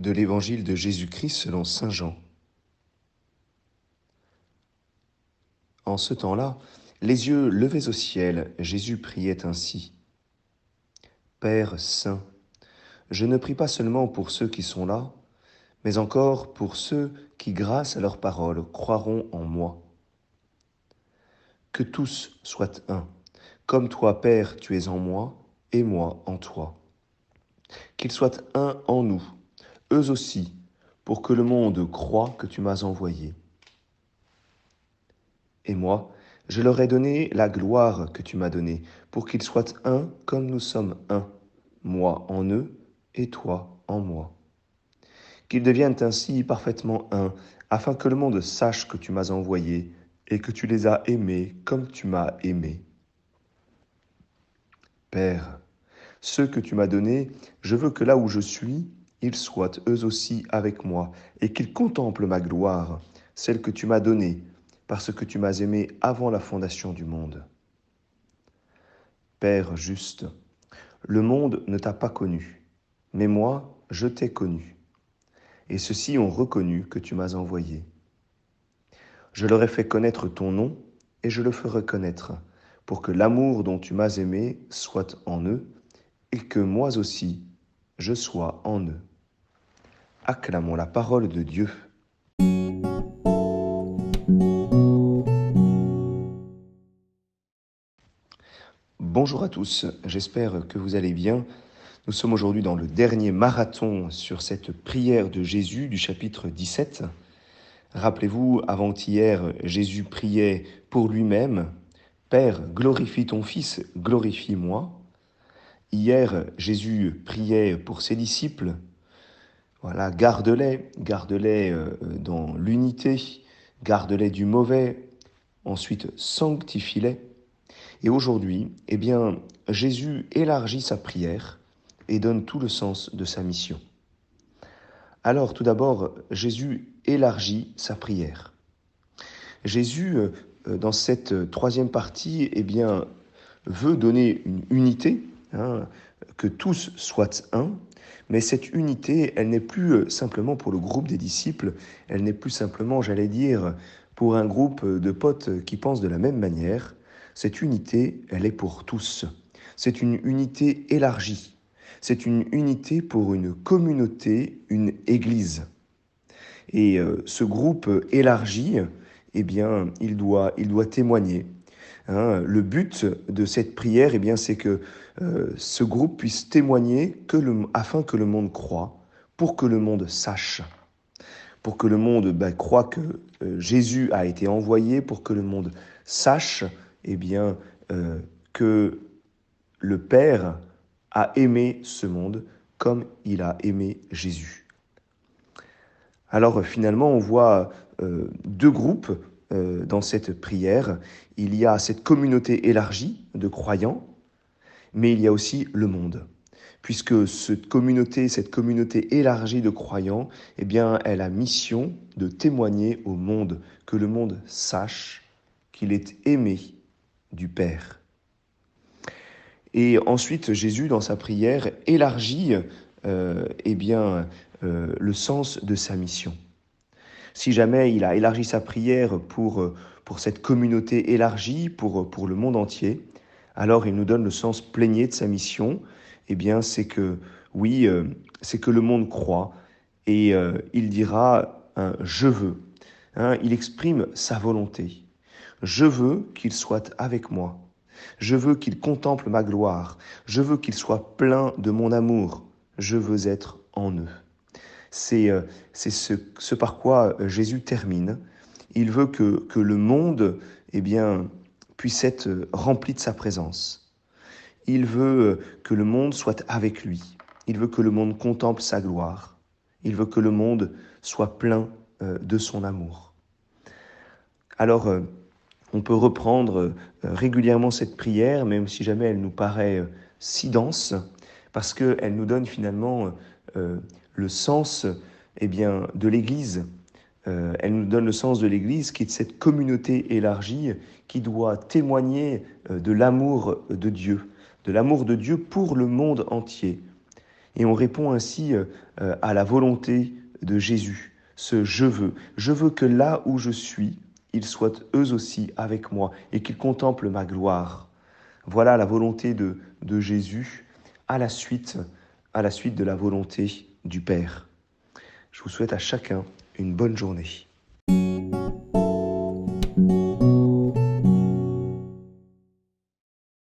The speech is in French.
de l'évangile de Jésus-Christ selon Saint Jean. En ce temps-là, les yeux levés au ciel, Jésus priait ainsi. Père Saint, je ne prie pas seulement pour ceux qui sont là, mais encore pour ceux qui, grâce à leur parole, croiront en moi. Que tous soient un, comme toi, Père, tu es en moi, et moi en toi. Qu'ils soient un en nous, eux aussi, pour que le monde croie que tu m'as envoyé. Et moi, je leur ai donné la gloire que tu m'as donnée, pour qu'ils soient un comme nous sommes un, moi en eux et toi en moi. Qu'ils deviennent ainsi parfaitement un, afin que le monde sache que tu m'as envoyé et que tu les as aimés comme tu m'as aimé. Père, ceux que tu m'as donnés, je veux que là où je suis, ils soient eux aussi avec moi, et qu'ils contemplent ma gloire, celle que tu m'as donnée, parce que tu m'as aimé avant la fondation du monde. Père juste, le monde ne t'a pas connu, mais moi, je t'ai connu. Et ceux-ci ont reconnu que tu m'as envoyé. Je leur ai fait connaître ton nom, et je le ferai connaître, pour que l'amour dont tu m'as aimé soit en eux, et que moi aussi, je sois en eux. Acclamons la parole de Dieu. Bonjour à tous, j'espère que vous allez bien. Nous sommes aujourd'hui dans le dernier marathon sur cette prière de Jésus du chapitre 17. Rappelez-vous, avant-hier, Jésus priait pour lui-même, Père, glorifie ton Fils, glorifie-moi. Hier, Jésus priait pour ses disciples, voilà, garde-les, garde-les euh, dans l'unité, garde-les du mauvais, ensuite sanctifie-les. Et aujourd'hui, eh bien, Jésus élargit sa prière et donne tout le sens de sa mission. Alors, tout d'abord, Jésus élargit sa prière. Jésus, euh, dans cette troisième partie, eh bien, veut donner une unité, hein, que tous soient un, mais cette unité, elle n'est plus euh, simplement pour le groupe des disciples, elle n'est plus simplement, j'allais dire, pour un groupe de potes qui pensent de la même manière. Cette unité, elle est pour tous. C'est une unité élargie. C'est une unité pour une communauté, une église. Et euh, ce groupe élargi, eh bien, il doit, il doit témoigner. Hein. le but de cette prière, eh bien, c'est que euh, ce groupe puisse témoigner que afin que le monde croit, pour que le monde sache, pour que le monde ben, croit que euh, Jésus a été envoyé, pour que le monde sache eh bien, euh, que le Père a aimé ce monde comme il a aimé Jésus. Alors finalement, on voit deux groupes dans cette prière. Il y a cette communauté élargie de croyants mais il y a aussi le monde. Puisque cette communauté, cette communauté élargie de croyants, eh bien, elle a mission de témoigner au monde, que le monde sache qu'il est aimé du Père. Et ensuite, Jésus, dans sa prière, élargit euh, eh bien, euh, le sens de sa mission. Si jamais il a élargi sa prière pour, pour cette communauté élargie, pour, pour le monde entier, alors il nous donne le sens plénier de sa mission. Eh bien, c'est que, oui, euh, c'est que le monde croit et euh, il dira je veux. Hein, il exprime sa volonté. Je veux qu'il soit avec moi. Je veux qu'il contemple ma gloire. Je veux qu'il soit plein de mon amour. Je veux être en eux. C'est euh, c'est ce, ce, par quoi Jésus termine. Il veut que, que le monde eh bien, puisse être rempli de sa présence. Il veut que le monde soit avec lui. Il veut que le monde contemple sa gloire. Il veut que le monde soit plein euh, de son amour. Alors, euh, on peut reprendre euh, régulièrement cette prière, même si jamais elle nous paraît si dense, parce qu'elle nous donne finalement le sens eh bien, de l'Église, euh, elle nous donne le sens de l'Église, qui est cette communauté élargie qui doit témoigner euh, de l'amour de Dieu, de l'amour de Dieu pour le monde entier. Et on répond ainsi euh, euh, à la volonté de Jésus, ce je veux. Je veux que là où je suis, ils soient eux aussi avec moi et qu'ils contemplent ma gloire. Voilà la volonté de, de Jésus à la suite, la suite de la volonté du Père. Je vous souhaite à chacun une bonne journée.